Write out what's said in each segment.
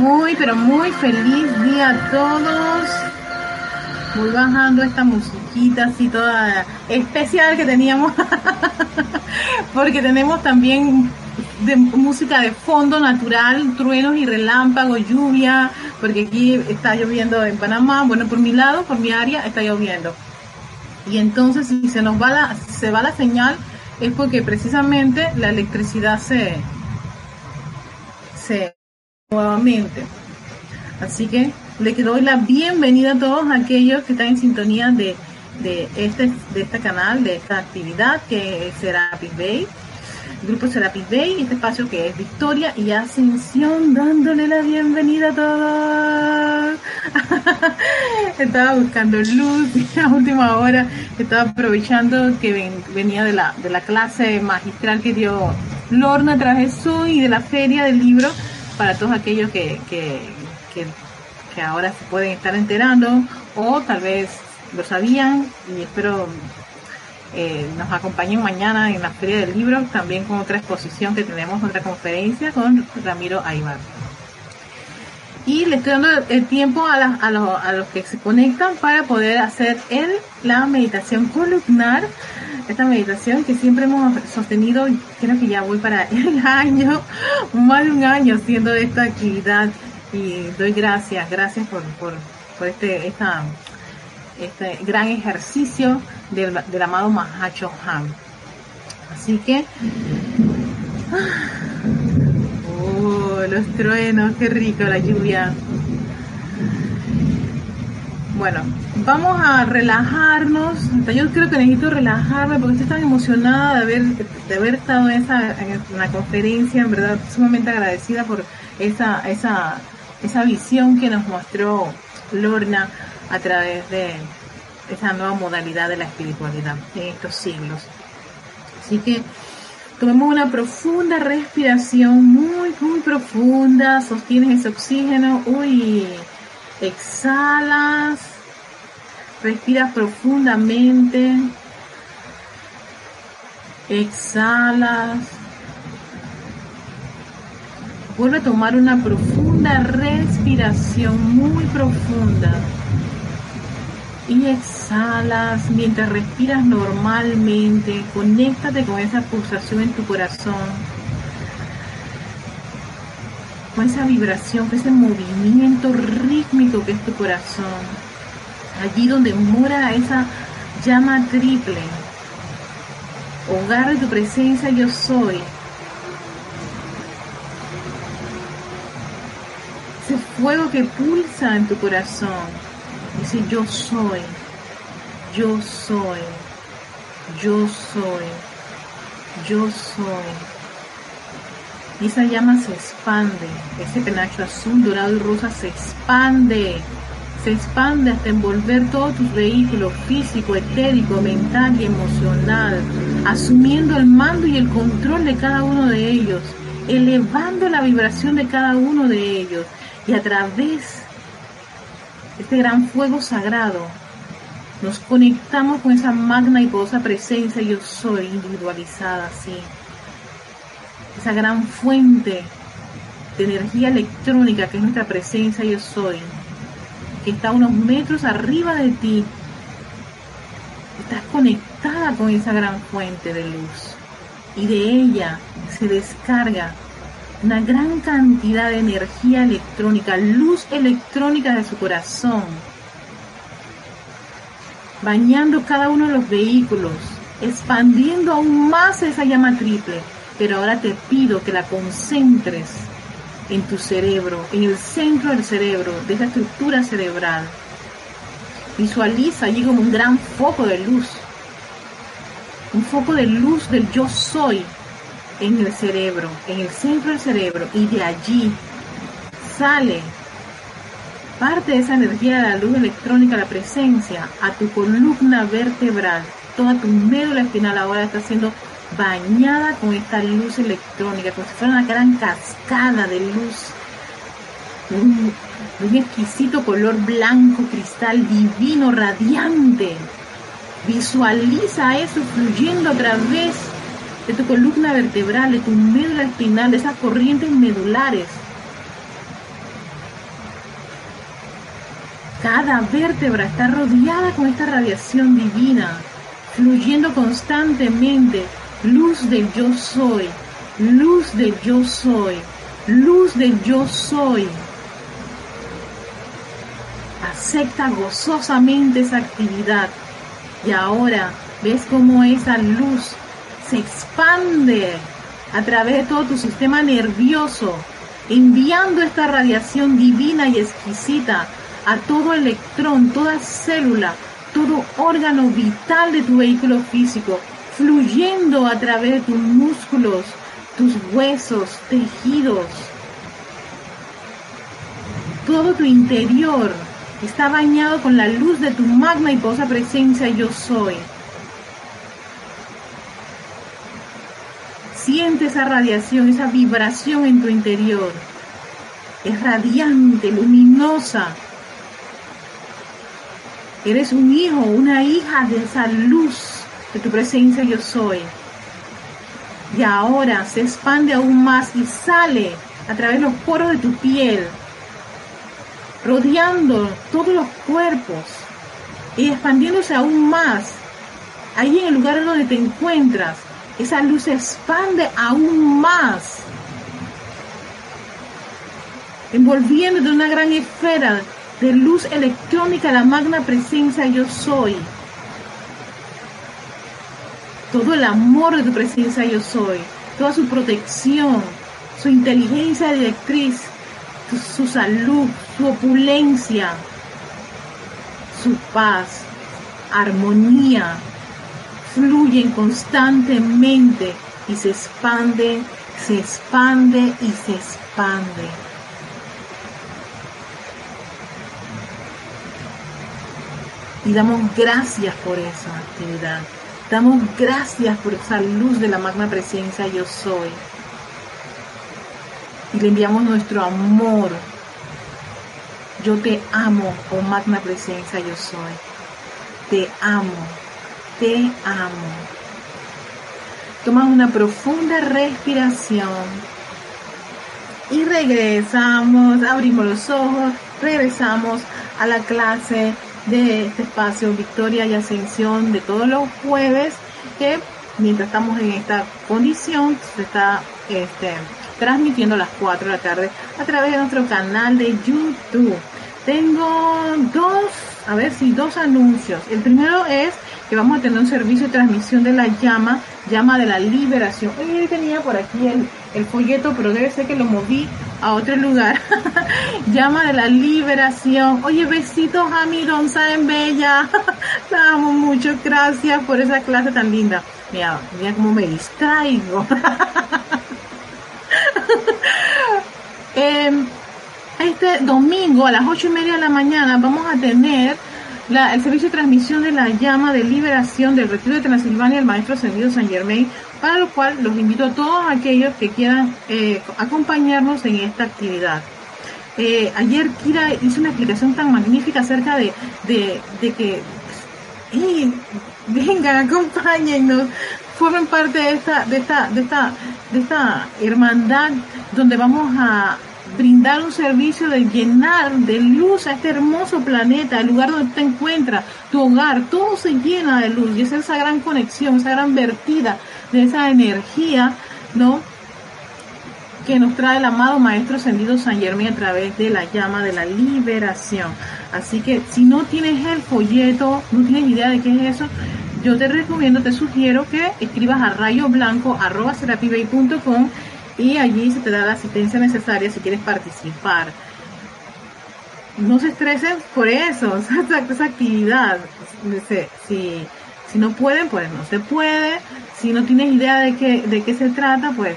Muy, pero muy feliz día a todos. Voy bajando esta musiquita así toda especial que teníamos. Porque tenemos también de música de fondo natural, truenos y relámpagos, lluvia, porque aquí está lloviendo en Panamá, bueno, por mi lado, por mi área, está lloviendo. Y entonces si se nos va la, se va la señal, es porque precisamente la electricidad se, se nuevamente. Así que le doy la bienvenida a todos aquellos que están en sintonía de, de este de este canal, de esta actividad que será Bay Grupo Serapis Bay, este espacio que es Victoria y Ascensión, dándole la bienvenida a todos. estaba buscando luz a última hora, estaba aprovechando que venía de la, de la clase magistral que dio Lorna Trajesú y de la feria del libro para todos aquellos que, que, que, ahora se pueden estar enterando o tal vez lo sabían y espero eh, nos acompañen mañana en la Feria del Libro, también con otra exposición que tenemos, otra conferencia con Ramiro Aybar. Y le estoy dando el tiempo a, a, los, a los que se conectan para poder hacer el, la meditación columnar, esta meditación que siempre hemos sostenido, creo que ya voy para el año, más de un año haciendo esta actividad y doy gracias, gracias por, por, por este, esta, este gran ejercicio del, del amado Mahacho Han. Así que, oh, los truenos, qué rico la lluvia. Bueno, vamos a relajarnos. Yo creo que necesito relajarme porque estoy tan emocionada de haber, de haber estado en, esa, en la conferencia, en verdad, sumamente agradecida por esa, esa, esa visión que nos mostró Lorna a través de esa nueva modalidad de la espiritualidad en estos siglos. Así que tomemos una profunda respiración, muy, muy profunda, sostienes ese oxígeno, uy, exhalas, respiras profundamente, exhalas, vuelve a tomar una profunda respiración, muy profunda y exhalas mientras respiras normalmente. Conéctate con esa pulsación en tu corazón, con esa vibración, con ese movimiento rítmico que es tu corazón. Allí donde mora esa llama triple, hogar de tu presencia yo soy. Ese fuego que pulsa en tu corazón Dice, yo soy, yo soy, yo soy, yo soy. Y esa llama se expande, ese penacho azul, dorado y rosa se expande, se expande hasta envolver todos tus vehículos físico, etérico, mental y emocional, asumiendo el mando y el control de cada uno de ellos, elevando la vibración de cada uno de ellos y a través este gran fuego sagrado, nos conectamos con esa magna y poderosa presencia yo soy individualizada, sí. Esa gran fuente de energía electrónica que es nuestra presencia yo soy, que está unos metros arriba de ti. Estás conectada con esa gran fuente de luz y de ella se descarga una gran cantidad de energía electrónica, luz electrónica de su corazón, bañando cada uno de los vehículos, expandiendo aún más esa llama triple. Pero ahora te pido que la concentres en tu cerebro, en el centro del cerebro, de esa estructura cerebral. Visualiza allí como un gran foco de luz, un foco de luz del yo soy en el cerebro, en el centro del cerebro, y de allí sale parte de esa energía de la luz electrónica, la presencia, a tu columna vertebral. Toda tu médula espinal ahora está siendo bañada con esta luz electrónica, como si fuera una gran cascada de luz. Un, un exquisito color blanco, cristal divino, radiante. Visualiza eso fluyendo a través de tu columna vertebral, de tu médula espinal, de esas corrientes medulares, Cada vértebra está rodeada con esta radiación divina, fluyendo constantemente. Luz del yo soy, luz del yo soy, luz del yo soy. Acepta gozosamente esa actividad y ahora ves cómo esa luz se expande a través de todo tu sistema nervioso, enviando esta radiación divina y exquisita a todo electrón, toda célula, todo órgano vital de tu vehículo físico, fluyendo a través de tus músculos, tus huesos, tejidos. Todo tu interior está bañado con la luz de tu magna y posa presencia yo soy. Siente esa radiación, esa vibración en tu interior. Es radiante, luminosa. Eres un hijo, una hija de esa luz de tu presencia yo soy. Y ahora se expande aún más y sale a través de los poros de tu piel, rodeando todos los cuerpos y expandiéndose aún más. Ahí en el lugar donde te encuentras, esa luz se expande aún más, envolviendo de una gran esfera de luz electrónica la magna presencia yo soy. Todo el amor de tu presencia yo soy, toda su protección, su inteligencia directriz, su salud, su opulencia, su paz, armonía, fluyen constantemente y se expande, se expande y se expande. Y damos gracias por esa actividad. Damos gracias por esa luz de la magna presencia yo soy. Y le enviamos nuestro amor. Yo te amo, oh magna presencia yo soy. Te amo te amo. Toma una profunda respiración y regresamos, abrimos los ojos, regresamos a la clase de este espacio Victoria y Ascensión de todos los jueves que mientras estamos en esta condición se está este, transmitiendo a las 4 de la tarde a través de nuestro canal de YouTube. Tengo dos, a ver si dos anuncios. El primero es que vamos a tener un servicio de transmisión de la llama, llama de la liberación. Oye, tenía por aquí el, folleto, pero debe ser que lo moví a otro lugar. llama de la liberación. Oye, besitos a mi en Bella. La amo. Gracias por esa clase tan linda. Mira, mira cómo me distraigo. Em, este domingo a las ocho y media de la mañana vamos a tener el servicio de transmisión de la llama de liberación del retiro de Transilvania del Maestro Ascendido San Germain, para lo cual los invito a todos aquellos que quieran eh, acompañarnos en esta actividad. Eh, ayer Kira hizo una explicación tan magnífica acerca de, de, que, vengan, acompáñennos, formen parte de esta, de esta, de esta, de esta hermandad donde vamos a, brindar un servicio de llenar de luz a este hermoso planeta, el lugar donde te encuentras, tu hogar, todo se llena de luz y es esa gran conexión, esa gran vertida de esa energía, ¿no? que nos trae el amado Maestro Ascendido San Germán a través de la llama de la liberación. Así que si no tienes el folleto, no tienes idea de qué es eso, yo te recomiendo, te sugiero que escribas a rayoblanco.com y allí se te da la asistencia necesaria si quieres participar. No se estresen por eso, esa, esa actividad. Si, si no pueden, pues no se puede. Si no tienes idea de qué, de qué se trata, pues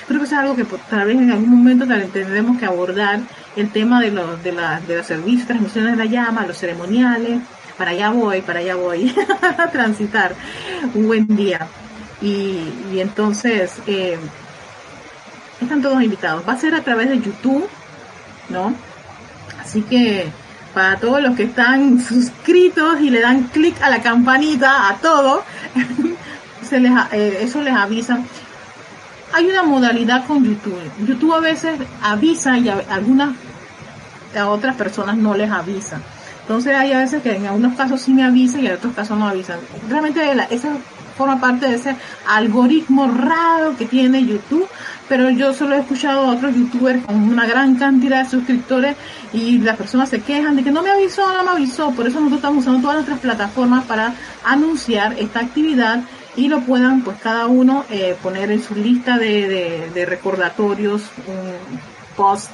yo creo que es algo que tal vez en algún momento tendremos que abordar el tema de los, de, la, de los servicios, transmisiones de la llama, los ceremoniales. Para allá voy, para allá voy a transitar un buen día. Y, y entonces, eh, están todos invitados. Va a ser a través de YouTube, ¿no? Así que para todos los que están suscritos y le dan clic a la campanita, a todo, se les, eh, eso les avisa. Hay una modalidad con YouTube. YouTube a veces avisa y a algunas a otras personas no les avisa. Entonces hay a veces que en algunos casos sí me avisan y en otros casos no avisan. Realmente la, esa forma parte de ese algoritmo raro que tiene YouTube, pero yo solo he escuchado a otros youtubers con una gran cantidad de suscriptores y las personas se quejan de que no me avisó, no me avisó, por eso nosotros estamos usando todas nuestras plataformas para anunciar esta actividad y lo puedan pues cada uno eh, poner en su lista de, de, recordatorios un post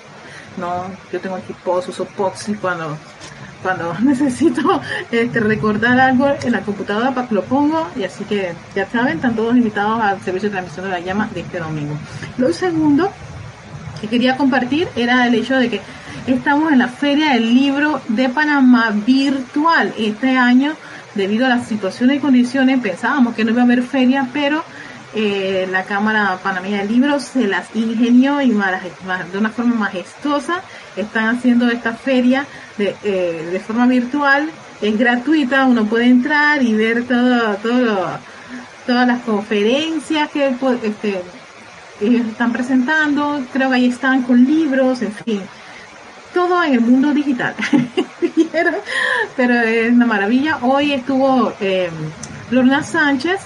no yo tengo aquí post uso post y cuando cuando necesito este, recordar algo en la computadora para que lo pongo y así que ya saben están todos invitados al servicio de transmisión de la llama de este domingo. Lo segundo que quería compartir era el hecho de que estamos en la feria del libro de Panamá virtual. Este año debido a las situaciones y condiciones pensábamos que no iba a haber feria, pero eh, la Cámara Panameña de Libros se las ingenió y de una forma majestuosa están haciendo esta feria de, eh, de forma virtual, es gratuita, uno puede entrar y ver todo, todo todas las conferencias que este, ellos están presentando, creo que ahí están con libros, en fin todo en el mundo digital. Pero es una maravilla. Hoy estuvo eh, Lorna Sánchez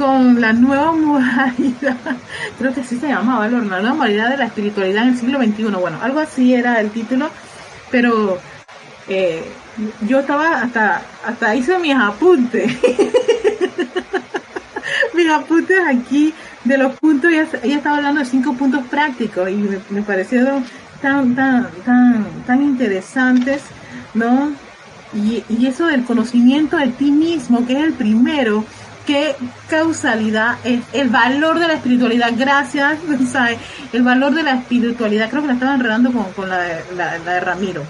con la nueva modalidad, creo que así se llamaba la nueva modalidad de la espiritualidad en el siglo XXI. Bueno, algo así era el título, pero eh, yo estaba hasta, hasta hice mis apuntes. mis apuntes aquí de los puntos, ella, estaba hablando de cinco puntos prácticos y me, me parecieron tan, tan, tan, tan interesantes, ¿no? Y, y eso del conocimiento de ti mismo, que es el primero, qué causalidad es el valor de la espiritualidad. Gracias. El valor de la espiritualidad, creo que la estaba enredando con, con la, de, la, de Ramiro.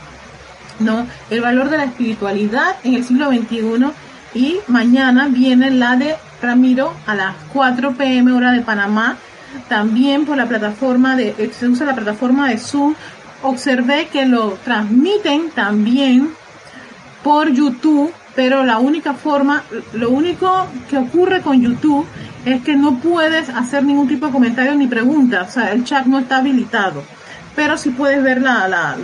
¿No? El valor de la espiritualidad en el siglo XXI y mañana viene la de Ramiro a las 4 pm hora de Panamá también por la plataforma de, se usa la plataforma de Zoom. Observé que lo transmiten también por YouTube, pero la única forma, lo único que ocurre con YouTube es que no puedes hacer ningún tipo de comentario ni pregunta, o sea, el chat no está habilitado, pero sí puedes ver la, la,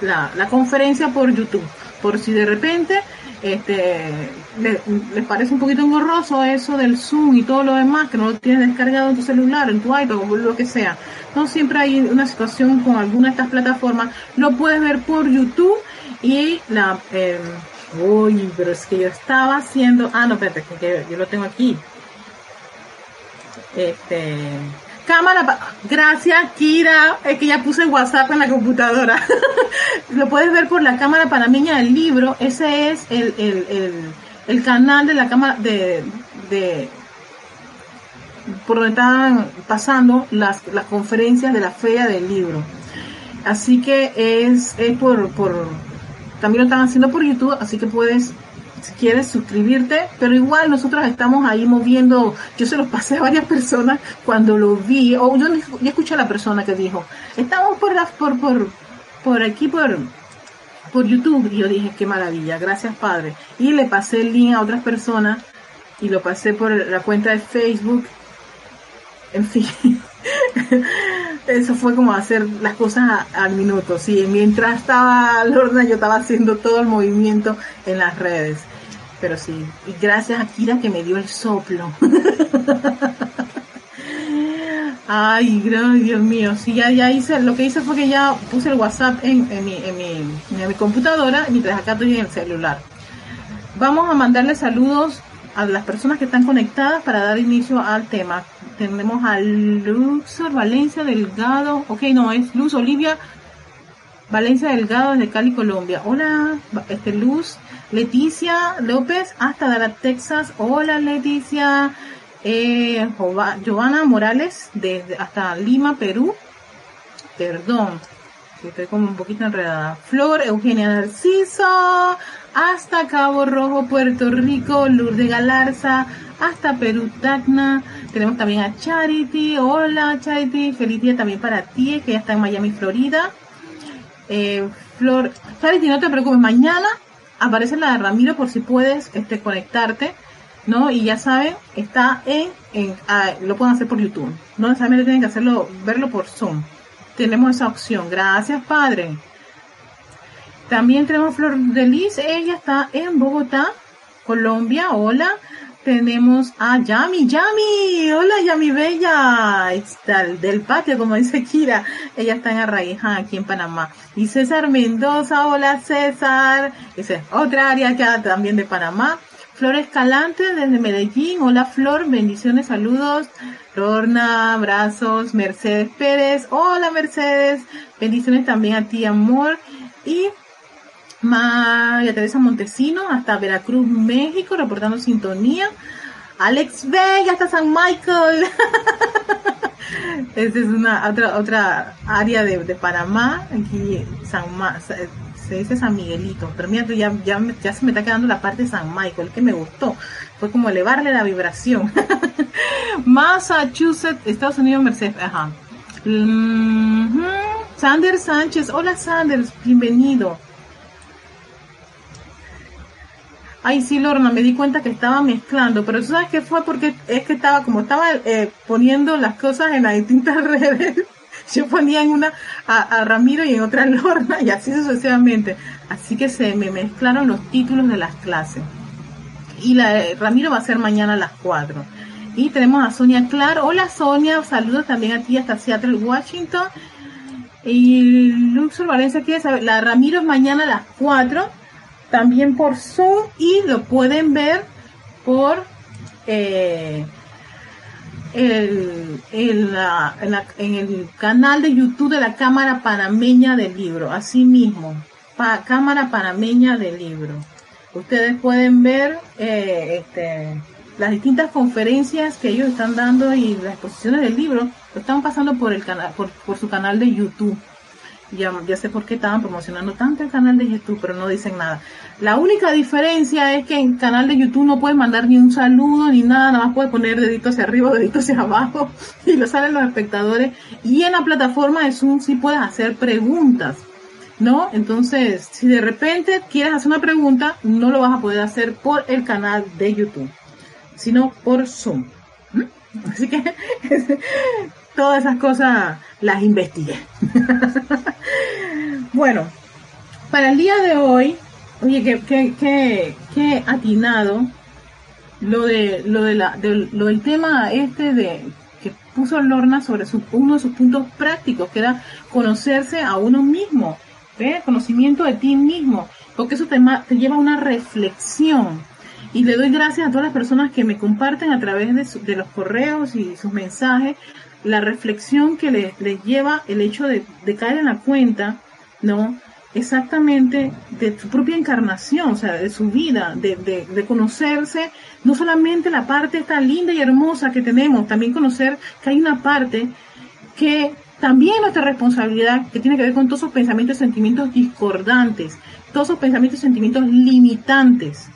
la, la, conferencia por YouTube, por si de repente este, les parece un poquito engorroso eso del Zoom y todo lo demás, que no lo tienes descargado en tu celular, en tu iPad o lo que sea. No siempre hay una situación con alguna de estas plataformas. Lo puedes ver por YouTube y la... Eh, uy, pero es que yo estaba haciendo... Ah, no, espérate, que yo lo tengo aquí. Este cámara, gracias Kira, es que ya puse WhatsApp en la computadora. Lo puedes ver por la cámara panameña del libro, ese es el, el, el, canal de la cámara de, de por donde están pasando las, las conferencias de la feria del libro. Así que es, es por, por, también lo están haciendo por YouTube, así que puedes si quieres suscribirte, pero igual nosotros estamos ahí moviendo, yo se los pasé a varias personas cuando lo vi, o yo, yo escuché a la persona que dijo, estamos por, por, por, por aquí, por, por YouTube, y yo dije, qué maravilla, gracias Padre, y le pasé el link a otras personas, y lo pasé por la cuenta de Facebook, en fin. Eso fue como hacer las cosas al minuto. Sí, mientras estaba Lorna, yo estaba haciendo todo el movimiento en las redes. Pero sí, y gracias a Kira que me dio el soplo. Ay, Dios mío. Sí, ya, ya hice, lo que hice fue que ya puse el WhatsApp en, en, mi, en, mi, en mi computadora mientras acá estoy en el celular. Vamos a mandarle saludos a las personas que están conectadas para dar inicio al tema. Tenemos a Luxor Valencia Delgado. Ok, no, es Luz Olivia Valencia Delgado desde Cali, Colombia. Hola, este Luz. Leticia López hasta Dallas, Texas. Hola, Leticia. Eh, Morales desde hasta Lima, Perú. Perdón, estoy como un poquito enredada. Flor Eugenia Narciso hasta Cabo Rojo, Puerto Rico, Lourdes Galarza, hasta Perú, Tacna. Tenemos también a Charity. Hola, Charity. Feliz día también para ti, que ya está en Miami, Florida. Eh, Flor, Charity, no te preocupes. Mañana aparece la de Ramiro por si puedes este, conectarte. ¿no? Y ya saben, está en, en ah, lo pueden hacer por YouTube. No necesariamente tienen que hacerlo, verlo por Zoom. Tenemos esa opción. Gracias, Padre. También tenemos Flor de Liz, ella está en Bogotá, Colombia. Hola. Tenemos a Yami, Yami, hola Yami Bella, está del patio como dice Kira, ella está en Arraija aquí en Panamá. Y César Mendoza, hola César, esa es otra área acá también de Panamá. Flor Escalante desde Medellín, hola Flor, bendiciones, saludos. Lorna, abrazos, Mercedes Pérez, hola Mercedes, bendiciones también a ti amor. Y María Teresa Montesino, hasta Veracruz, México, reportando sintonía. Alex Vega hasta San Michael. Esta es una otra otra área de, Panamá. Aquí San se dice San Miguelito, pero mira, ya, ya, ya se me está quedando la parte de San Michael, que me gustó. Fue como elevarle la vibración. Massachusetts, Estados Unidos, Mercedes. Ajá. Sanders Sánchez, hola Sanders, bienvenido. Ay, sí, Lorna, me di cuenta que estaba mezclando, pero ¿tú sabes qué fue? Porque es que estaba, como estaba eh, poniendo las cosas en las distintas redes, yo ponía en una a, Ramiro y en otra a Lorna y así sucesivamente. Así que se me mezclaron los títulos de las clases. Y la eh, Ramiro va a ser mañana a las 4. Y tenemos a Sonia Clar. Hola Sonia, saludos también a ti hasta Seattle, Washington. Y Luxor Valencia quiere saber, la Ramiro es mañana a las 4 también por Zoom y lo pueden ver por eh, el, en, el canal de YouTube de la Cámara Panameña del Libro, así mismo, Cámara Panameña del Libro. Ustedes pueden ver eh, este, las distintas conferencias que ellos están dando y las exposiciones del libro, lo están pasando por, el canal, por su canal de YouTube. Ya, ya sé por qué estaban promocionando tanto el canal de YouTube, pero no dicen nada. La única diferencia es que en canal de YouTube no puedes mandar ni un saludo ni nada, nada más puedes poner deditos hacia arriba, deditos hacia abajo y lo salen los espectadores. Y en la plataforma de Zoom sí puedes hacer preguntas, ¿no? Entonces, si de repente quieres hacer una pregunta, no lo vas a poder hacer por el canal de YouTube, sino por Zoom. ¿Mm? Así que todas esas cosas las investigué. bueno, para el día de hoy, oye, qué, qué, atinado lo de lo de la lo del tema este de que puso Lorna sobre uno de sus puntos prácticos, que era conocerse a uno mismo, ¿ve? conocimiento de ti mismo, porque eso te, te lleva a una reflexión. Y le doy gracias a todas las personas que me comparten a través de, de los correos y sus mensajes la reflexión que les, lleva el hecho de, caer en la cuenta, ¿no? Exactamente de su propia encarnación, o sea, de su vida, de, de, conocerse, no solamente la parte esta linda y hermosa que tenemos, también conocer que hay una parte que también nuestra responsabilidad, que tiene que ver con todos esos pensamientos y sentimientos discordantes, todos esos pensamientos y sentimientos limitantes,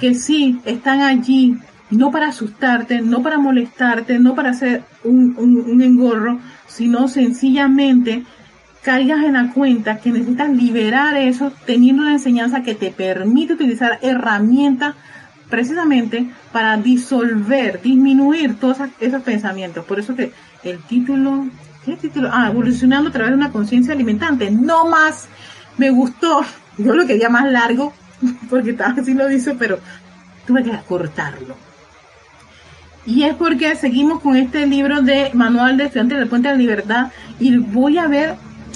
que sí están allí no para asustarte, no para molestarte, no para hacer un, engorro, sino sencillamente caigas en la cuenta que necesitas liberar eso teniendo una enseñanza que te permite utilizar herramientas precisamente para disolver, disminuir todos esos pensamientos. Por eso que el título, ¿qué título? Ah, evolucionando a través de una conciencia alimentante. No más, me gustó. Yo lo quería más largo, porque así lo dice, pero tuve que cortarlo. Y es porque seguimos con este libro de Manual de Estudiantes del Puente de la Libertad y voy a ver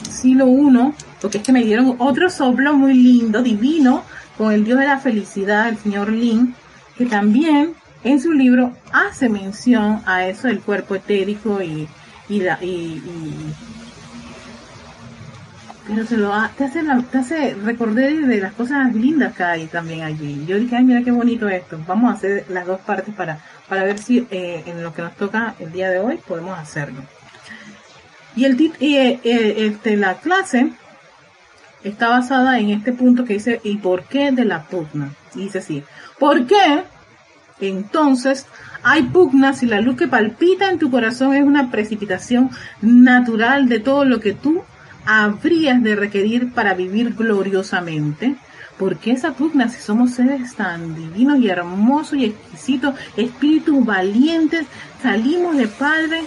si lo uno, porque es que me dieron otro soplo muy lindo, divino, con el Dios de la Felicidad, el señor Lin, que también en su libro hace mención a eso del cuerpo etérico y, y, y, pero se lo te hace te hace recordar de las cosas lindas que hay también allí. Yo dije, ay, mira qué bonito esto. Vamos a hacer las dos partes para para ver si eh, en lo que nos toca el día de hoy podemos hacerlo. Y, y eh, eh, este, la clase está basada en este punto que dice, ¿y por qué de la pugna? dice así, ¿por qué? Entonces, hay pugna si la luz que palpita en tu corazón es una precipitación natural de todo lo que tú habrías de requerir para vivir gloriosamente. ¿Por qué esa pugna si somos seres tan divinos y hermosos y exquisitos, espíritus valientes, salimos de Padre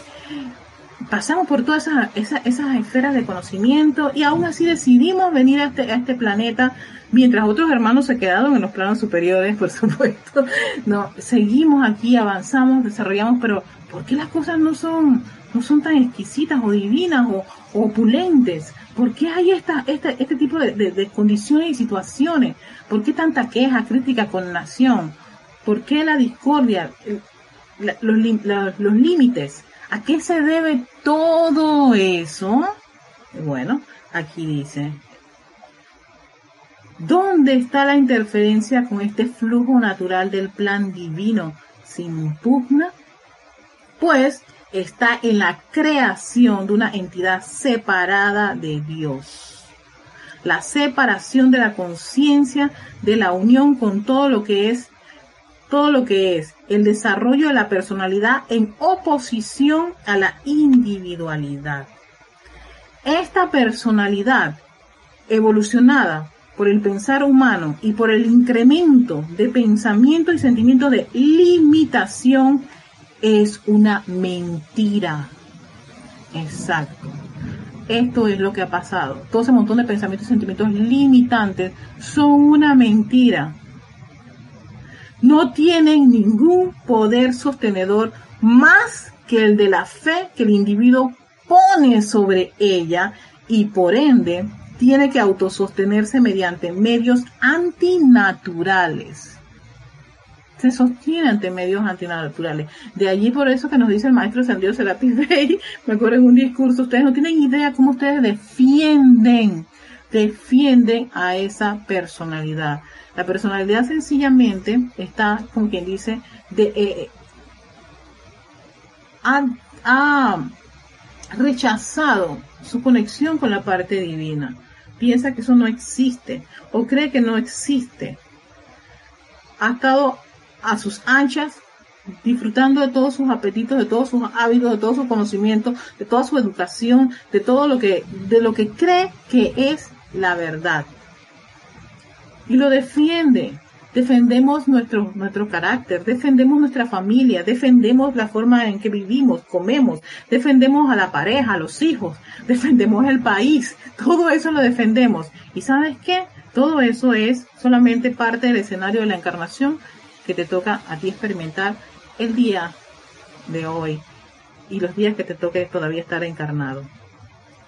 pasamos por todas esas, esas, esferas de conocimiento y aún así decidimos venir a este, a este planeta mientras otros hermanos se quedaron en los planos superiores, por supuesto. No, seguimos aquí, avanzamos, desarrollamos, pero ¿por qué las cosas no son, no son tan exquisitas o divinas o, opulentes? ¿Por qué hay esta, este, este tipo de, condiciones y situaciones? ¿Por qué tanta queja, crítica, nación? ¿Por qué la discordia, los, los límites? ¿A qué se debe todo eso? Bueno, aquí dice, ¿dónde está la interferencia con este flujo natural del plan divino sin pugna? Pues está en la creación de una entidad separada de Dios. La separación de la conciencia, de la unión con todo lo que es todo lo que es el desarrollo de la personalidad en oposición a la individualidad. Esta personalidad evolucionada por el pensar humano y por el incremento de pensamiento y sentimiento de limitación es una mentira. Exacto. Esto es lo que ha pasado. Todo ese montón de pensamientos y sentimientos limitantes son una mentira no tienen ningún poder sostenedor más que el de la fe que el individuo pone sobre ella y por ende tiene que autosostenerse mediante medios antinaturales. Se sostiene ante medios antinaturales. De allí por eso que nos dice el maestro Sandido Serapis Bey, me acuerdo en un discurso, ustedes no tienen idea cómo ustedes defienden, defienden a esa personalidad. La personalidad sencillamente está, como quien dice, de, eh, ha, rechazado su conexión con la parte divina. Piensa que eso no existe o cree que no existe. Ha estado a sus anchas disfrutando de todos sus apetitos, de todos sus hábitos, de todo su conocimiento, de toda su educación, de todo lo que, de lo que cree que es la verdad y lo defiende. Defendemos nuestro, nuestro carácter, defendemos nuestra familia, defendemos la forma en que vivimos, comemos, defendemos a la pareja, a los hijos, defendemos el país, todo eso lo defendemos. ¿Y sabes qué? Todo eso es solamente parte del escenario de la encarnación que te toca a ti experimentar el día de hoy y los días que te toque todavía estar encarnado.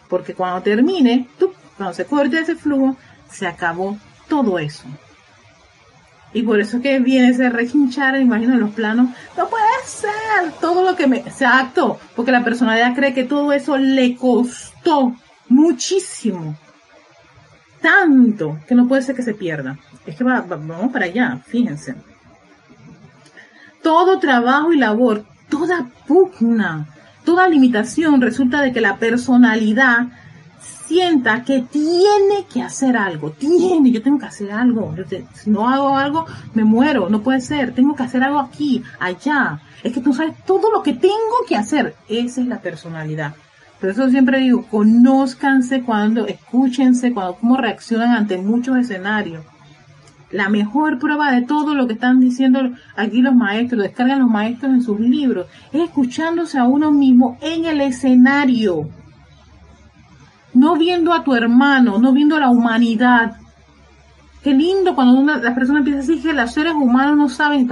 Porque cuando termine, tú, cuando se corte ese flujo, se acabó todo eso. Y por eso que viene ese rehinchar, imagino, en los planos. No puede ser todo lo que me... Exacto, porque la personalidad cree que todo eso le costó muchísimo. Tanto que no puede ser que se pierda. Es que vamos para allá, fíjense. Todo trabajo y labor, toda pugna, toda limitación resulta de que la personalidad sienta que tiene que hacer algo, tiene, yo tengo que hacer algo, si no hago algo, me muero, no puede ser, tengo que hacer algo aquí, allá, es que tú sabes todo lo que tengo que hacer, esa es la personalidad. Por eso siempre digo, conózcanse cuando, escúchense cuando, cómo reaccionan ante muchos escenarios. La mejor prueba de todo lo que están diciendo aquí los maestros, descargan los maestros en sus libros, es escuchándose a uno mismo en el escenario no viendo a tu hermano, no viendo a la humanidad. Qué lindo cuando una, la persona empieza a decir que los seres humanos no saben,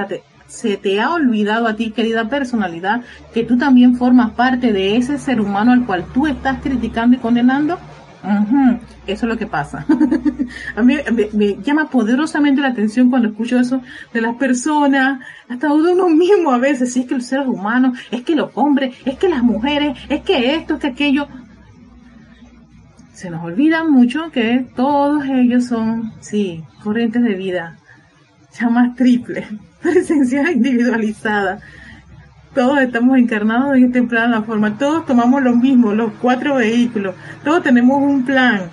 se te ha olvidado a ti, querida personalidad, que tú también formas parte de ese ser humano al cual tú estás criticando y condenando. Eso es lo que pasa. a mí me, llama poderosamente la atención cuando escucho eso de las personas, hasta de uno mismo a veces, si es que los seres humanos, es que los hombres, es que las mujeres, es que esto, es que aquello se nos olvida mucho que todos ellos son, sí, corrientes de vida, llamas triple, presencia individualizada. Todos estamos encarnados en este plan, la forma, todos tomamos lo mismo, los cuatro vehículos, todos tenemos un plan,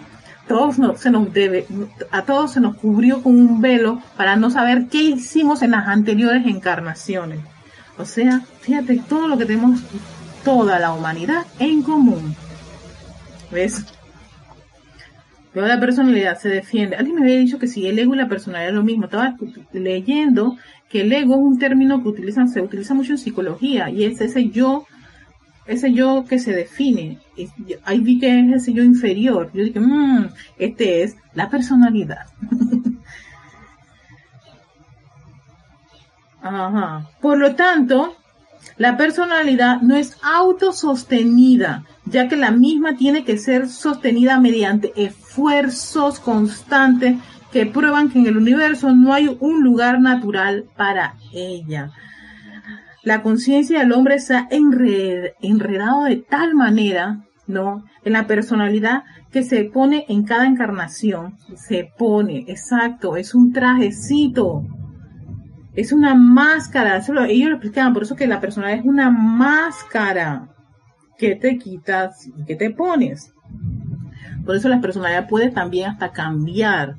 todos se nos debe, a todos se nos cubrió con un velo para no saber qué hicimos en las anteriores encarnaciones. O sea, fíjate todo lo que tenemos toda la humanidad en común. ¿Ves? Luego la personalidad se defiende. Alguien me había dicho que si el ego y la personalidad es lo mismo. Estaba leyendo que el ego es un término que utilizan, se utiliza mucho en psicología y es ese yo ese yo que se define. Ahí vi que es ese yo inferior. Yo dije, mmm, este es la personalidad. Ajá. Por lo tanto, la personalidad no es autosostenida, ya que la misma tiene que ser sostenida mediante esfuerzos constantes que prueban que en el universo no hay un lugar natural para ella. La conciencia del hombre se ha enredado de tal manera, ¿no? En la personalidad que se pone en cada encarnación. Se pone, exacto, es un trajecito. Es una máscara. ellos lo explicaban, por eso que la personalidad es una máscara. Que te quitas que te pones. Por eso la personalidad puede también hasta cambiar.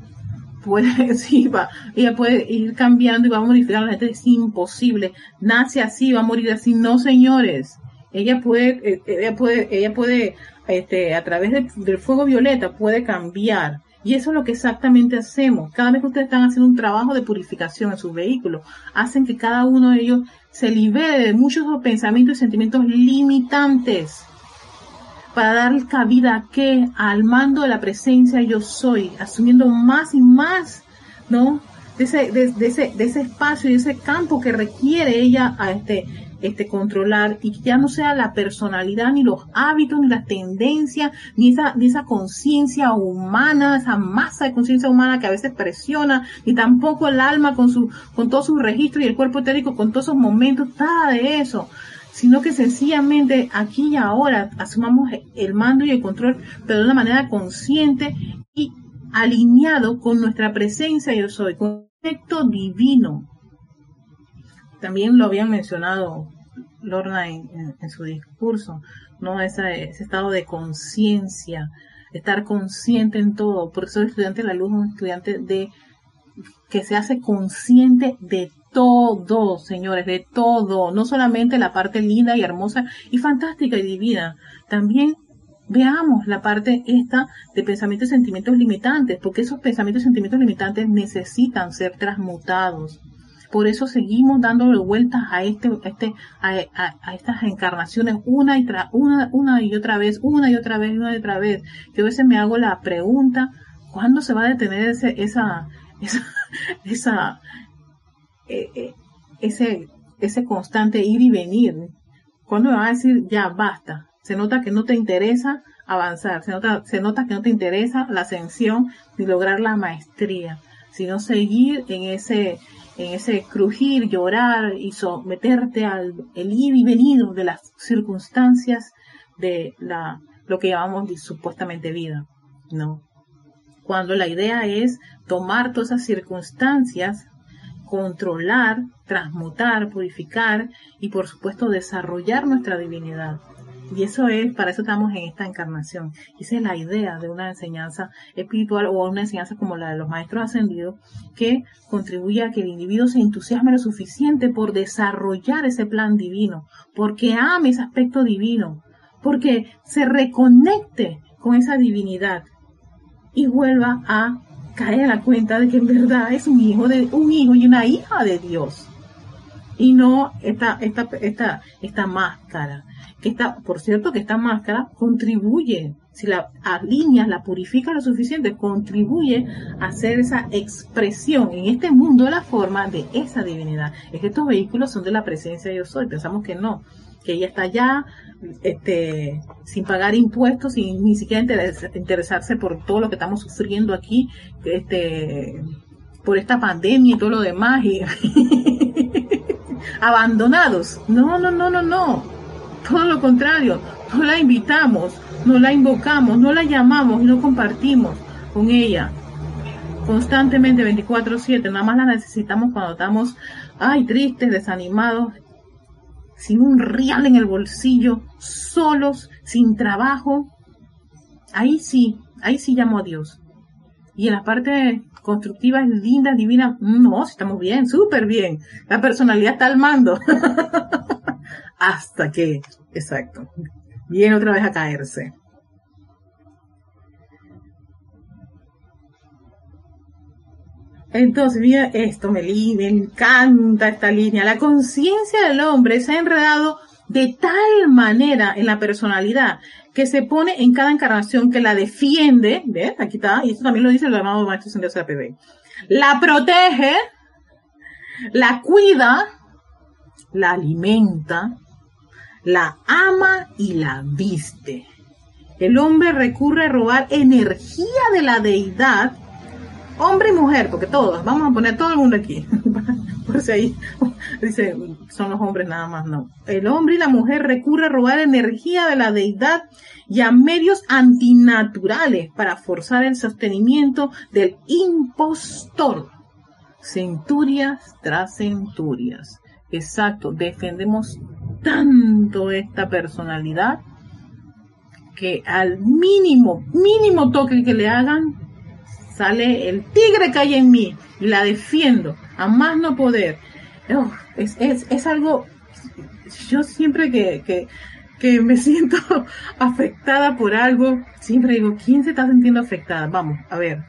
Puede, va, ella puede ir cambiando y va a modificar. La gente, es imposible, nace así, va a morir así, no señores, ella puede, eh, ella puede, ella puede, este, a través del fuego violeta puede cambiar, y eso es lo que exactamente hacemos. Cada vez que ustedes están haciendo un trabajo de purificación en sus vehículos, hacen que cada uno de ellos se libere de muchos pensamientos y sentimientos limitantes para dar cabida a qué? Al mando de la presencia yo soy, asumiendo más y más, ¿no? De ese, de, ese, de ese espacio y ese campo que requiere ella a este, este, controlar y que ya no sea la personalidad, ni los hábitos, ni las tendencias, ni esa, ni esa conciencia humana, esa masa de conciencia humana que a veces presiona, ni tampoco el alma con su, con todos sus registros y el cuerpo etérico con todos esos momentos, nada de eso sino que sencillamente aquí y ahora asumamos el mando y el control, pero de una manera consciente y alineado con nuestra presencia yo soy, con efecto divino. También lo habían mencionado Lorna en, su discurso, ¿no? Ese, ese estado de conciencia, estar consciente en todo. Por eso el estudiante de la luz es un estudiante de que se hace consciente de todo, señores, de todo, no solamente la parte linda y hermosa y fantástica y divina, también veamos la parte esta de pensamientos y sentimientos limitantes, porque esos pensamientos y sentimientos limitantes necesitan ser transmutados. Por eso seguimos dándole vueltas a este, este, a, estas encarnaciones una y una, una y otra vez, una y otra vez, una y otra vez. Yo a veces me hago la pregunta, ¿cuándo se va a detener ese, esa, esa, eh, eh, ese, ese constante ir y venir. Cuando me va a decir ya basta, se nota que no te interesa avanzar, se nota, se nota que no te interesa la ascensión ni lograr la maestría, sino seguir en ese, en ese crujir, llorar y someterte al ir y venir de las circunstancias de la, lo que llamamos supuestamente vida, ¿no? Cuando la idea es tomar todas esas circunstancias controlar, transmutar, purificar y por supuesto desarrollar nuestra divinidad. Y eso es, para eso estamos en esta encarnación. Esa es la idea de una enseñanza espiritual o una enseñanza como la de los maestros ascendidos que contribuye a que el individuo se entusiasme lo suficiente por desarrollar ese plan divino, porque ame ese aspecto divino, porque se reconecte con esa divinidad y vuelva a cae a la cuenta de que en verdad es un hijo de un hijo y una hija de Dios y no esta esta esta esta máscara que está por cierto que esta máscara contribuye si la alineas la purifica lo suficiente contribuye a hacer esa expresión en este mundo de la forma de esa divinidad es que estos vehículos son de la presencia de yo soy pensamos que no que ella está allá este, sin pagar impuestos, sin ni siquiera interesarse por todo lo que estamos sufriendo aquí, este, por esta pandemia y todo lo demás, y abandonados. No, no, no, no, no. Todo lo contrario, no la invitamos, no la invocamos, no la llamamos y no compartimos con ella constantemente 24/7, nada más la necesitamos cuando estamos, ay, tristes, desanimados sin un real en el bolsillo, solos, sin trabajo, ahí sí, ahí sí llamo a Dios. Y en la parte constructiva, linda, divina, no, estamos bien, súper bien. La personalidad está al mando. Hasta que, exacto, viene otra vez a caerse. Entonces, mira esto, me, me encanta esta línea. La conciencia del hombre se ha enredado de tal manera en la personalidad que se pone en cada encarnación que la defiende, ¿ves? Aquí está, y esto también lo dice el llamado maestro Senderos APB. La protege, la cuida, la alimenta, la ama y la viste. El hombre recurre a robar energía de la deidad, hombre y mujer, porque todos, vamos a poner todo el mundo aquí. Por si ahí dice, son los hombres nada más, no. El hombre y la mujer recurre a robar energía de la deidad y a medios antinaturales para forzar el sostenimiento del impostor. Centurias tras centurias. Exacto, defendemos tanto esta personalidad que al mínimo, mínimo toque que le hagan, sale el tigre que hay en mí y la defiendo a más no poder. es, es, es, algo, yo siempre que, que, que me siento afectada por algo, siempre digo, ¿quién se está sintiendo afectada? Vamos, a ver,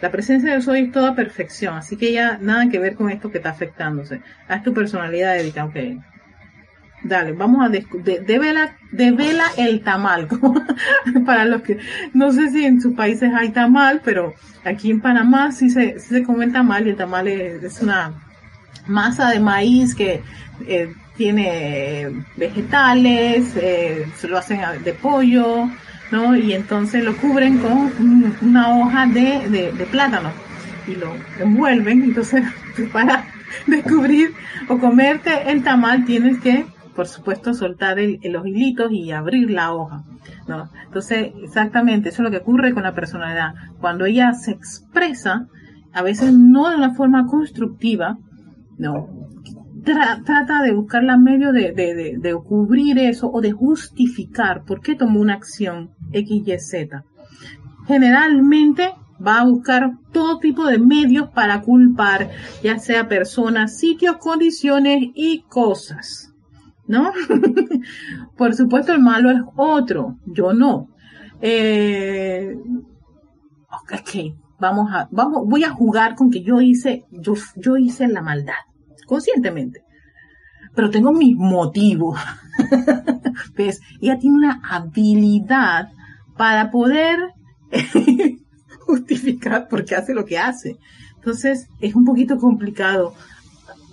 la presencia de soy es toda perfección, así que ya nada que ver con esto que está afectándose. Haz tu personalidad, Erika, ok. Dale, vamos a de, devela, devela el tamal. Para los que no sé si en sus países hay tamal, pero aquí en Panamá sí se, sí come el tamal y el tamal es, una masa de maíz que eh, tiene vegetales, eh, se lo hacen de pollo, ¿no? Y entonces lo cubren con una hoja de plátano y lo envuelven. Entonces, para descubrir o comerte el tamal tienes que por supuesto, soltar los hilitos y abrir la hoja. ¿no? Entonces, exactamente, eso es lo que ocurre con la personalidad. Cuando ella se expresa, a veces no de una forma constructiva, no, trata de buscar la medio de, de, de, cubrir eso o de justificar por qué tomó una acción X, Y, Z. Generalmente va a buscar todo tipo de medios para culpar, ya sea personas, sitios, condiciones y cosas. ¿No? Por supuesto, el malo es otro, yo no. Eh, ok, vamos a, vamos, voy a jugar con que yo hice, yo, yo hice la maldad, conscientemente. Pero tengo mis motivos. ¿Ves? Ella tiene una habilidad para poder justificar por qué hace lo que hace. Entonces, es un poquito complicado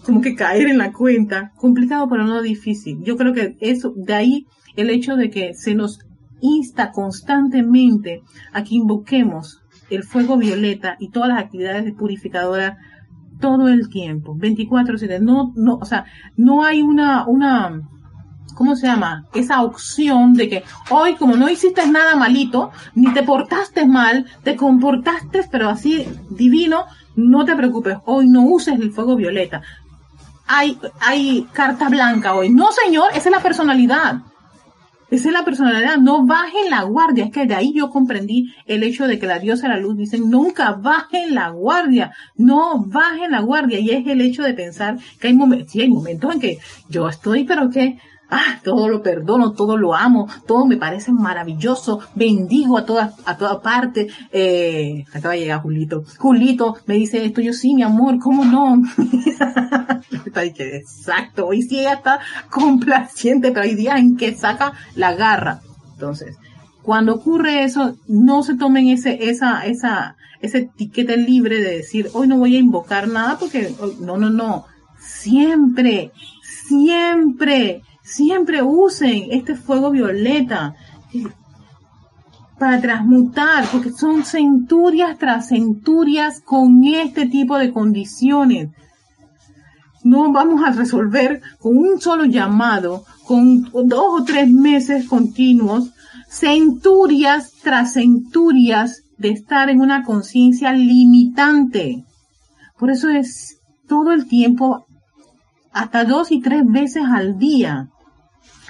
como que caer en la cuenta, complicado pero no difícil. Yo creo que eso, de ahí el hecho de que se nos insta constantemente a que invoquemos el fuego violeta y todas las actividades de purificadora todo el tiempo, 24/7. No, no, o sea, no hay una, una, ¿cómo se llama? Esa opción de que hoy como no hiciste nada malito, ni te portaste mal, te comportaste pero así divino, no te preocupes, hoy no uses el fuego violeta hay, hay carta blanca hoy. No, señor, esa es la personalidad. Esa es la personalidad. No bajen la guardia. Es que de ahí yo comprendí el hecho de que la diosa de la luz dice nunca bajen la guardia. No bajen la guardia. Y es el hecho de pensar que hay momentos, sí, hay momentos en que yo estoy, pero que ah, todo lo perdono, todo lo amo, todo me parece maravilloso, bendigo a todas, a toda parte. Eh, acaba de llegar Julito. Julito me dice esto, yo sí, mi amor, ¿cómo no? exacto, hoy sí ella está complaciente, pero hay días en que saca la garra. Entonces, cuando ocurre eso, no se tomen ese, esa, esa, ese etiqueta libre de decir, hoy no voy a invocar nada porque, no, no, no. Siempre, siempre Siempre usen este fuego violeta para transmutar, porque son centurias tras centurias con este tipo de condiciones. No vamos a resolver con un solo llamado, con dos o tres meses continuos, centurias tras centurias de estar en una conciencia limitante. Por eso es todo el tiempo, hasta dos y tres veces al día,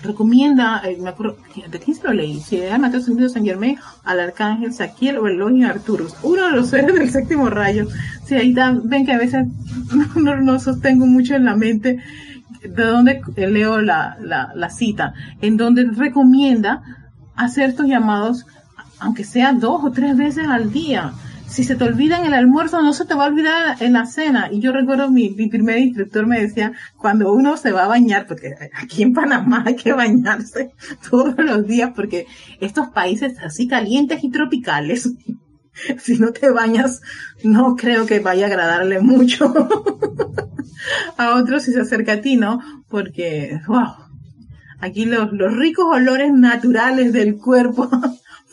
recomienda, eh, me acuerdo, ¿de quién se lo leí? Si era Mateo San Germain, al arcángel Saquiel o Elohim Arturus, uno de los seres del séptimo rayo. Si ahí ven que a veces no, no, sostengo mucho en la mente de donde leo la, la, la cita, en donde recomienda hacer estos llamados, aunque sea dos o tres veces al día. Si se te olvida en el almuerzo, no se te va a olvidar en la cena. Y yo recuerdo mi, primer instructor me decía, cuando uno se va a bañar, porque aquí en Panamá hay que bañarse todos los días, porque estos países así calientes y tropicales, si no te bañas, no creo que vaya a agradarle mucho a otros si se acerca a ti, ¿no? Porque, wow, aquí los ricos olores naturales del cuerpo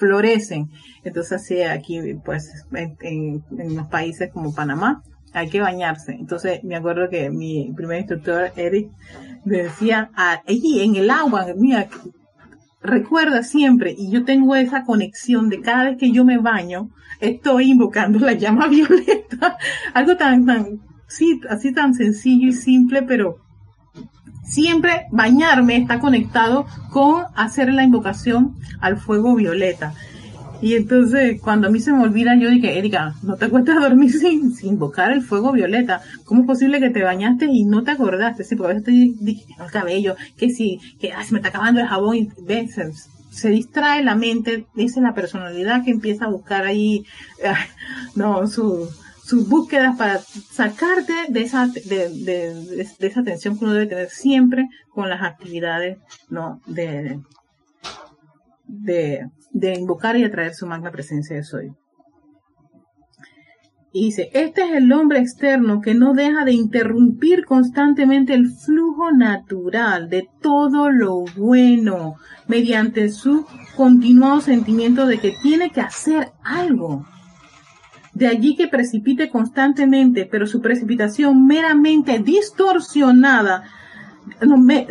florecen. Entonces, así aquí, pues, en, los países como Panamá, hay que bañarse. Entonces, me acuerdo que mi primer instructor, Eric, me decía, allí en el agua, mira, recuerda siempre, y yo tengo esa conexión de cada vez que yo me baño, estoy invocando la llama violeta. Algo tan, tan, sí, así tan sencillo y simple, pero siempre bañarme está conectado con hacer la invocación al fuego violeta. Y entonces, cuando a mí se me olvida, yo dije, Erika, no te cuesta dormir sin, invocar el fuego violeta. ¿Cómo es posible que te bañaste y no te acordaste? Sí, porque a veces te dije, el cabello, que sí, que se me está acabando el jabón y ves, se, distrae la mente, es la personalidad que empieza a buscar ahí, no, su, sus búsquedas para sacarte de esa, de, de, esa atención que uno debe tener siempre con las actividades, ¿no? De, de, de invocar y atraer su magna presencia de soy. Y dice, este es el hombre externo que no deja de interrumpir constantemente el flujo natural de todo lo bueno mediante su continuado sentimiento de que tiene que hacer algo. De allí que precipite constantemente, pero su precipitación meramente distorsionada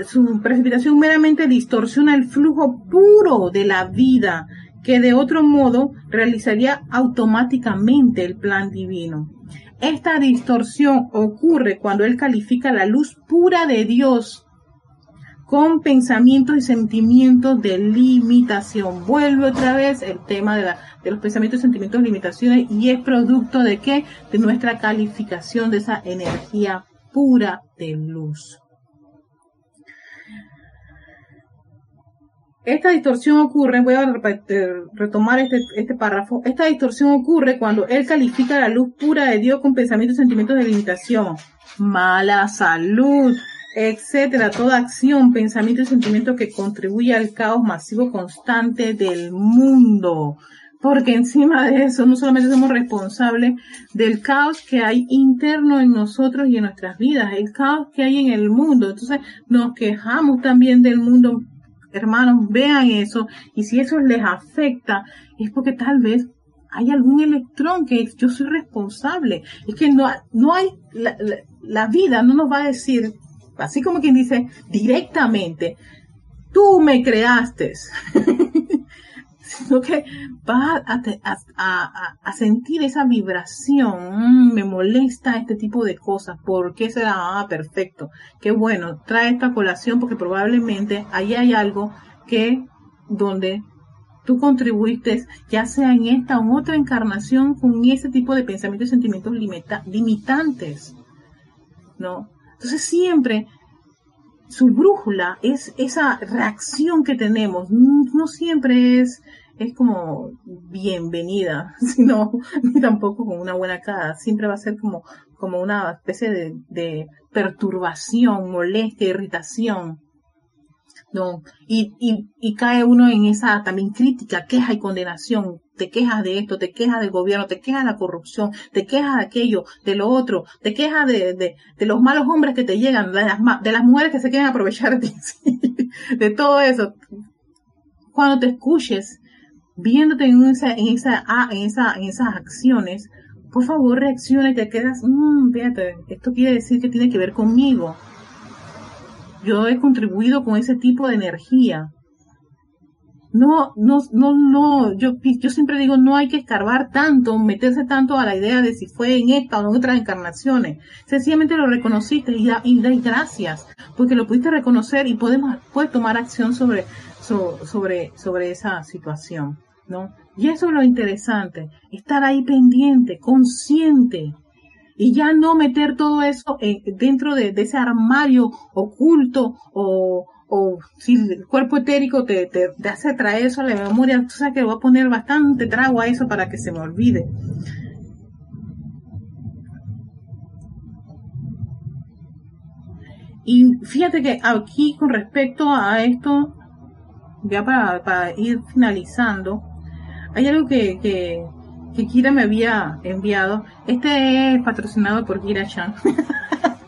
su precipitación meramente distorsiona el flujo puro de la vida que de otro modo realizaría automáticamente el plan divino. Esta distorsión ocurre cuando él califica la luz pura de Dios con pensamientos y sentimientos de limitación. Vuelve otra vez el tema de, los pensamientos y sentimientos de limitaciones y es producto de qué? De nuestra calificación de esa energía pura de luz. Esta distorsión ocurre, voy a retomar este, este párrafo, esta distorsión ocurre cuando él califica la luz pura de Dios con pensamientos y sentimientos de limitación, mala salud, etcétera, toda acción, pensamiento y sentimiento que contribuye al caos masivo constante del mundo. Porque encima de eso, no solamente somos responsables del caos que hay interno en nosotros y en nuestras vidas, el caos que hay en el mundo. Entonces, nos quejamos también del mundo hermanos, vean eso y si eso les afecta es porque tal vez hay algún electrón que yo soy responsable. Es que no, no hay, la, la, vida no nos va a decir, así como quien dice, directamente, tú me creaste. sino que vas a, sentir esa vibración, mm, me molesta este tipo de cosas, ¿por qué será? Ah, perfecto, qué bueno, trae esta colación porque probablemente ahí hay algo que donde tú contribuiste, ya sea en esta u otra encarnación, con ese tipo de pensamientos y sentimientos limitantes, ¿no? Entonces siempre su brújula es esa reacción que tenemos, no siempre es es como bienvenida, sino ni tampoco con una buena cara, siempre va a ser como, como una especie de, de perturbación, molestia, irritación. No, y, y, y cae uno en esa también crítica, queja y condenación. Te quejas de esto, te quejas del gobierno, te quejas de la corrupción, te quejas de aquello, de lo otro, te quejas de, de, los malos hombres que te llegan, de las, de las mujeres que se quieren aprovechar de ti, de todo eso. Cuando te escuches viéndote en esa, en esa, ah, en esa, en esas acciones, por favor reacciona y te quedas, mmm, fíjate, esto quiere decir que tiene que ver conmigo. Yo he contribuido con ese tipo de energía. No, no, no, no, yo, yo siempre digo, no hay que escarbar tanto, meterse tanto a la idea de si fue en esta o en otras encarnaciones. Sencillamente lo reconociste y da, y gracias, porque lo pudiste reconocer y podemos, puedes tomar acción sobre, sobre, sobre esa situación. ¿no? Y eso es lo interesante, estar ahí pendiente, consciente, y ya no meter todo eso dentro de, ese armario oculto o, o si el cuerpo etérico te, te, hace traer eso a la memoria, tú sabes que le voy a poner bastante trago a eso para que se me olvide. Y fíjate que aquí con respecto a esto, ya para, para ir finalizando, hay algo que, que, que, Kira me había enviado. Este es patrocinado por Kira Chan.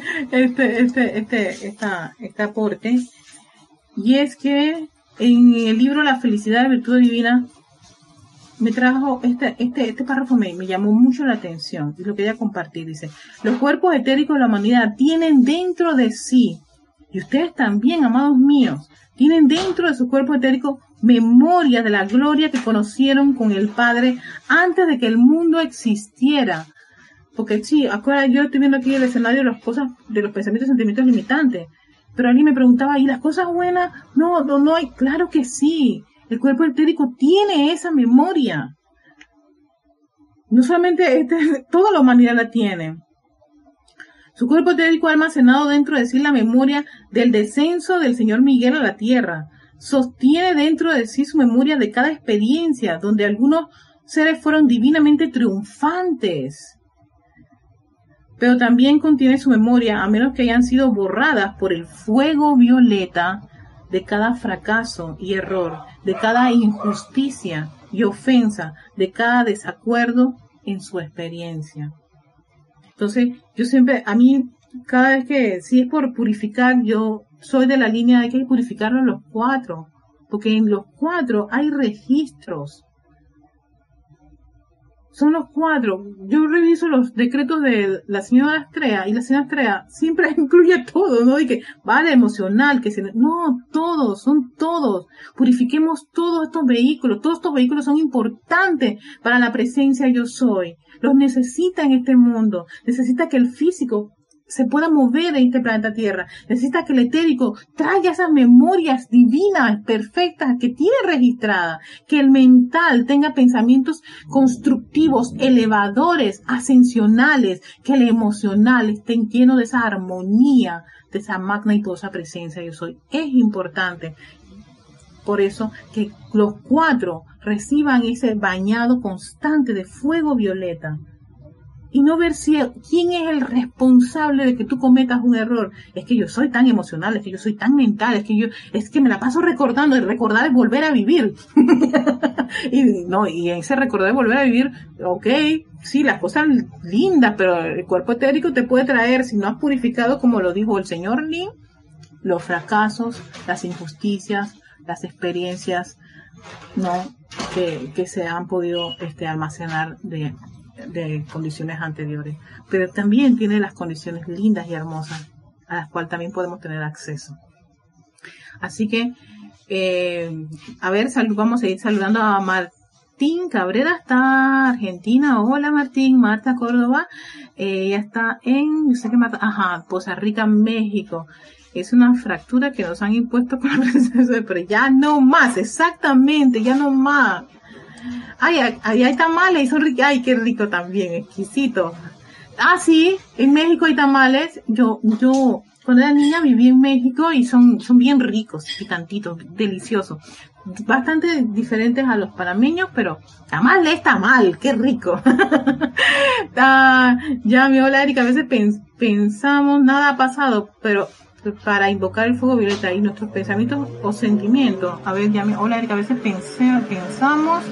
este, este, este, esta, este aporte. Y es que en el libro La felicidad de virtud divina me trajo este, este, este párrafo me, me llamó mucho la atención y lo quería compartir. Dice, los cuerpos etéricos de la humanidad tienen dentro de sí, y ustedes también, amados míos, tienen dentro de su cuerpo etérico memoria de la gloria que conocieron con el Padre antes de que el mundo existiera. Porque sí, acuerda, yo estoy viendo aquí el escenario de las cosas, de los pensamientos y sentimientos limitantes. Pero alguien me preguntaba, ¿y las cosas buenas? No, no, no hay. Claro que sí. El cuerpo etérico tiene esa memoria. No solamente este, toda la humanidad la tiene. Su cuerpo etérico ha almacenado dentro de sí la memoria del descenso del señor Miguel a la tierra. Sostiene dentro de sí su memoria de cada experiencia donde algunos seres fueron divinamente triunfantes. Pero también contiene su memoria, a menos que hayan sido borradas por el fuego violeta de cada fracaso y error, de cada injusticia y ofensa, de cada desacuerdo en su experiencia. Entonces, yo siempre, a mí, cada vez que, si es por purificar, yo soy de la línea de que hay que purificarlo los cuatro, porque en los cuatro hay registros son los cuatro. Yo reviso los decretos de la señora Astrea y la señora Astrea siempre incluye todo, ¿no? Y que vale emocional, que se... No, todos, son todos. Purifiquemos todos estos vehículos. Todos estos vehículos son importantes para la presencia yo soy. Los necesita en este mundo. Necesita que el físico se pueda mover en este planeta Tierra. Necesita que el etérico traiga esas memorias divinas, perfectas, que tiene registrada. Que el mental tenga pensamientos constructivos, elevadores, ascensionales. Que el emocional esté lleno de esa armonía, de esa poderosa presencia yo soy. Es importante. Por eso que los cuatro reciban ese bañado constante de fuego violeta y no ver si quién es el responsable de que tú cometas un error. Es que yo soy tan emocional, es que yo soy tan mental, es que yo, es que me la paso recordando y recordar es volver a vivir. y no, y ese recordar es volver a vivir, ok, sí, las cosas lindas, pero el cuerpo etérico te puede traer, si no has purificado, como lo dijo el señor Lin, los fracasos, las injusticias, las experiencias, no, que, que se han podido este, almacenar de de condiciones anteriores, pero también tiene las condiciones lindas y hermosas a las cuales también podemos tener acceso. Así que, eh, a ver, vamos a ir saludando a Martín Cabrera, está Argentina. Hola Martín, Marta Córdoba, eh, ella está en, no sé qué Marta, ajá, Poza Rica, México. Es una fractura que nos han impuesto con la presencia, pero ya no más, exactamente, ya no más. Ahí hay tamales son ricos. Ay, qué rico también, exquisito. Ah, sí, en México hay tamales. Yo, yo, cuando era niña viví en México y son, son bien ricos, picantitos, deliciosos. Bastante diferentes a los panameños, pero tamal es tamal, qué rico. ah, ya, mi hola Erika, a veces pensamos, nada ha pasado, pero para invocar el fuego violeta y nuestros pensamientos o sentimientos. A ver, ya, mi hola Erika, a veces pensé, pensamos,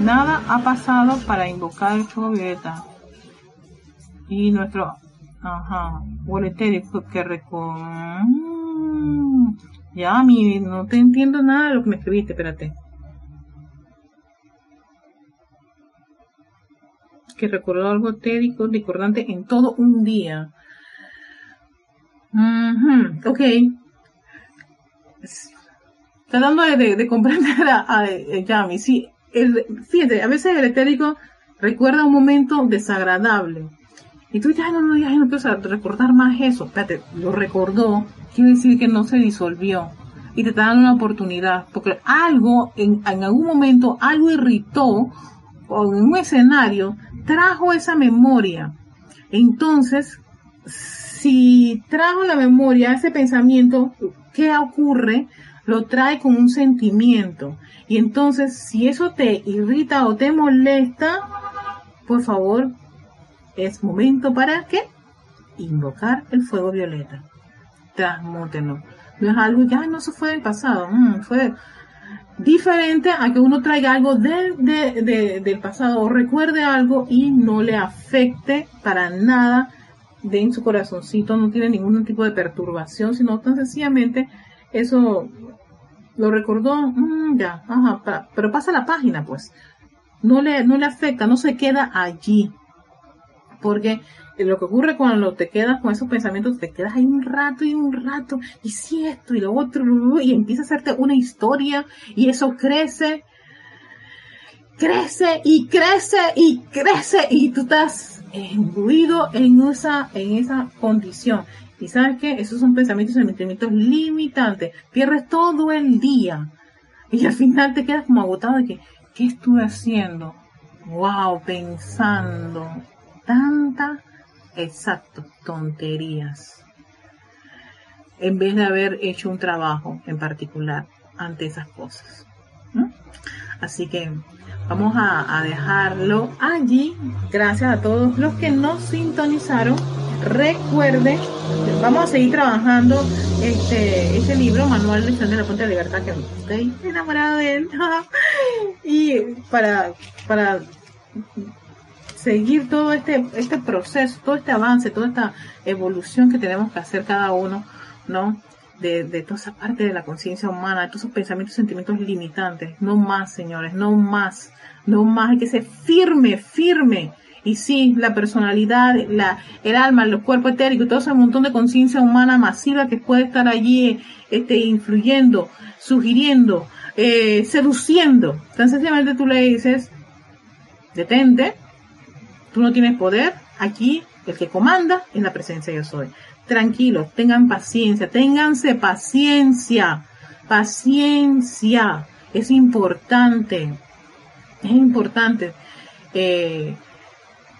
Nada ha pasado para invocar el fuego violeta. Y nuestro, ajá, boletérico que recon... Mm, ya, mi, no te entiendo nada de lo que me escribiste, espérate. Que recordó algo etérico, discordante en todo un día. ok. Tratando de, de, comprender a, a, a Yami, sí, fíjate, a veces el etérico recuerda un momento desagradable. Y tú dices, no, no digas, no quiero recordar más eso. Espérate, lo recordó, quiere decir que no se disolvió. Y te dan una oportunidad, porque algo, en, en algún momento, algo irritó, o en un escenario, trajo esa memoria. Entonces, si trajo la memoria, ese pensamiento, ¿qué ocurre? Lo trae con un sentimiento. Y entonces, si eso te irrita o te molesta, por favor, es momento para que invocar el fuego violeta. Transmútenlo. No es algo que, no, eso fue del pasado. Mm, fue diferente a que uno traiga algo del pasado o recuerde algo y no le afecte para nada de en su corazoncito, no tiene ningún tipo de perturbación, sino tan sencillamente eso lo recordó, mm, ya, ajá, pero pasa la página, pues. No le, no le afecta, no se queda allí. Porque lo que ocurre cuando te quedas con esos pensamientos, te quedas ahí un rato y un rato, y si esto y lo otro, y empieza a hacerte una historia, y eso crece, crece y crece y crece, y tú estás imbuido en esa, en esa condición. Y sabes que esos son pensamientos y sentimientos limitantes. Pierdes todo el día. Y al final te quedas como agotado de que, ¿qué estuve haciendo? Wow, pensando tanta, exacto, tonterías. En vez de haber hecho un trabajo en particular ante esas cosas. Así que vamos a, dejarlo allí. Gracias a todos los que nos sintonizaron. Recuerde, vamos a seguir trabajando este, este libro, Manual de de la Fuente de Libertad, que estoy enamorada de él. y para, para seguir todo este, este proceso, todo este avance, toda esta evolución que tenemos que hacer cada uno, ¿no? De, de toda esa parte de la conciencia humana, de todos esos pensamientos, sentimientos limitantes. No más, señores, no más, no más. Hay que ser firme, firme. Y sí, la personalidad, la, el alma, los cuerpos etéricos, todo ese montón de conciencia humana masiva que puede estar allí este, influyendo, sugiriendo, eh, seduciendo. Tan sencillamente tú le dices, detente, Tú no tienes poder. Aquí el que comanda es la presencia yo soy. Tranquilos, tengan paciencia, ténganse paciencia. Paciencia. Es importante. Es importante. Eh,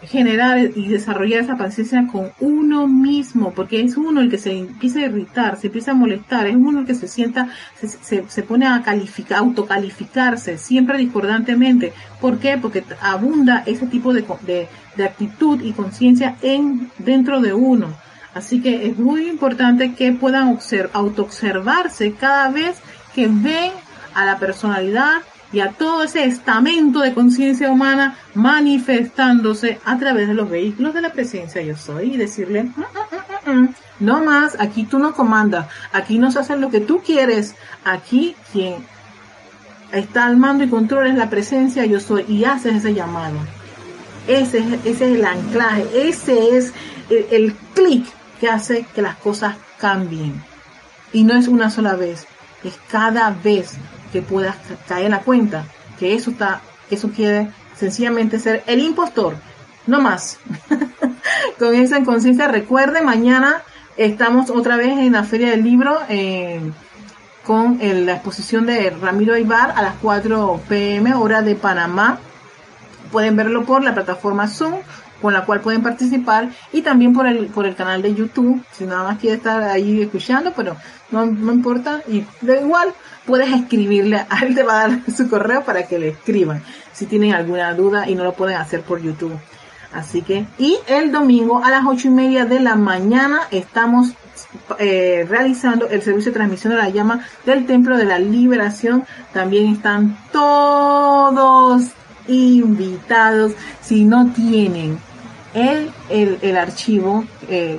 generar y desarrollar esa paciencia con uno mismo, porque es uno el que se empieza a irritar, se empieza a molestar, es uno el que se sienta, se, se, pone a calificar, autocalificarse, siempre discordantemente. ¿Por qué? Porque abunda ese tipo de, de, de actitud y conciencia en dentro de uno. Así que es muy importante que puedan autoobservarse cada vez que ven a la personalidad y a todo ese estamento de conciencia humana manifestándose a través de los vehículos de la presencia yo soy y decirle, mm, mm, mm, no más, aquí tú no comandas, aquí no se hace lo que tú quieres, aquí quien está al mando y controla es la presencia yo soy y haces ese llamado. Ese es, ese es el anclaje, ese es el, el clic que hace que las cosas cambien. Y no es una sola vez, es cada vez que puedas caer en la cuenta que eso está, eso quiere sencillamente ser el impostor, no más. Con esa conciencia, recuerde, mañana estamos otra vez en la Feria del Libro eh, con la exposición de Ramiro Ibar a las 4 pm, hora de Panamá. Pueden verlo por la plataforma Zoom con la cual pueden participar y también por el, por el canal de YouTube, si nada más quiere estar ahí escuchando, pero no, no importa, y da igual, puedes escribirle, a él te va a dar su correo para que le escriban si tienen alguna duda y no lo pueden hacer por YouTube. Así que, y el domingo a las ocho y media de la mañana estamos eh, realizando el servicio de transmisión de la llama del Templo de la Liberación. También están todos invitados. Si no tienen el, el, archivo, eh,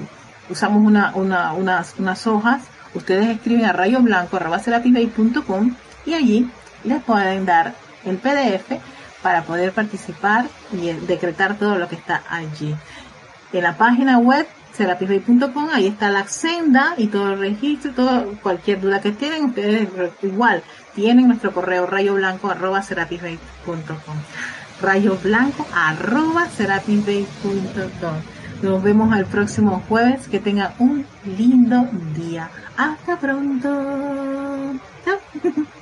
usamos una, una, unas, unas hojas ustedes escriben a rayoblanco.com y allí les pueden dar el PDF para poder participar y decretar todo lo que está allí. En la página web serapisbay.com, ahí está la senda y todo el registro, todo, cualquier duda que tienen, ustedes igual tienen nuestro correo rayoblanco arroba Nos vemos el próximo jueves. Que tengan un lindo día. Hasta pronto. Chao.